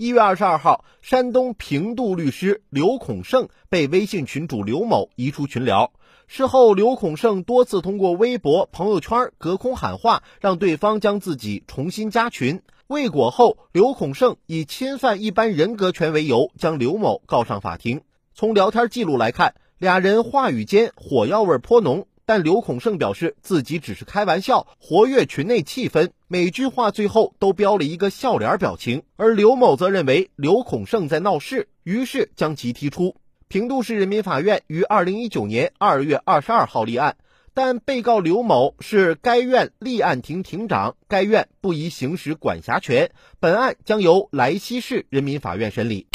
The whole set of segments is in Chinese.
一月二十二号，山东平度律师刘孔胜被微信群主刘某移出群聊。事后，刘孔胜多次通过微博、朋友圈隔空喊话，让对方将自己重新加群。未果后，刘孔胜以侵犯一般人格权为由，将刘某告上法庭。从聊天记录来看，俩人话语间火药味颇浓。但刘孔胜表示自己只是开玩笑，活跃群内气氛，每句话最后都标了一个笑脸表情。而刘某则认为刘孔胜在闹事，于是将其踢出。平度市人民法院于二零一九年二月二十二号立案，但被告刘某是该院立案庭庭长，该院不宜行使管辖权，本案将由莱西市人民法院审理。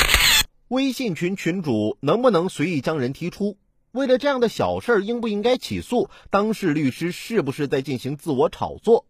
微信群群主能不能随意将人踢出？为了这样的小事儿，应不应该起诉？当事律师是不是在进行自我炒作？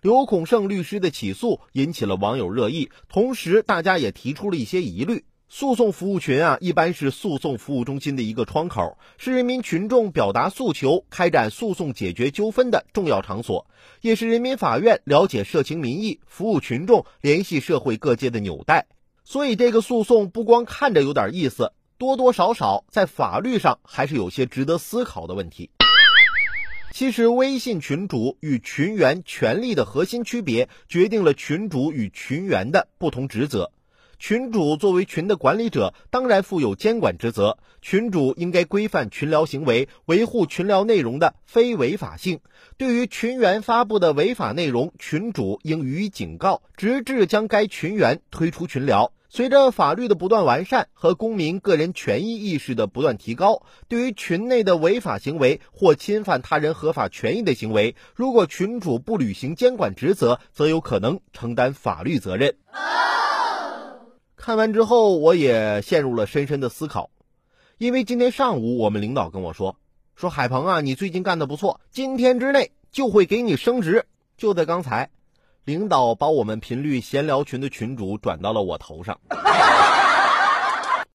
刘孔胜律师的起诉引起了网友热议，同时大家也提出了一些疑虑。诉讼服务群啊，一般是诉讼服务中心的一个窗口，是人民群众表达诉求、开展诉讼解决纠纷的重要场所，也是人民法院了解社情民意、服务群众、联系社会各界的纽带。所以，这个诉讼不光看着有点意思。多多少少在法律上还是有些值得思考的问题。其实，微信群主与群员权利的核心区别，决定了群主与群员的不同职责。群主作为群的管理者，当然负有监管职责。群主应该规范群聊行为，维护群聊内容的非违法性。对于群员发布的违法内容，群主应予以警告，直至将该群员推出群聊。随着法律的不断完善和公民个人权益意识的不断提高，对于群内的违法行为或侵犯他人合法权益的行为，如果群主不履行监管职责，则有可能承担法律责任。看完之后，我也陷入了深深的思考，因为今天上午我们领导跟我说：“说海鹏啊，你最近干的不错，今天之内就会给你升职。”就在刚才。领导把我们频率闲聊群的群主转到了我头上。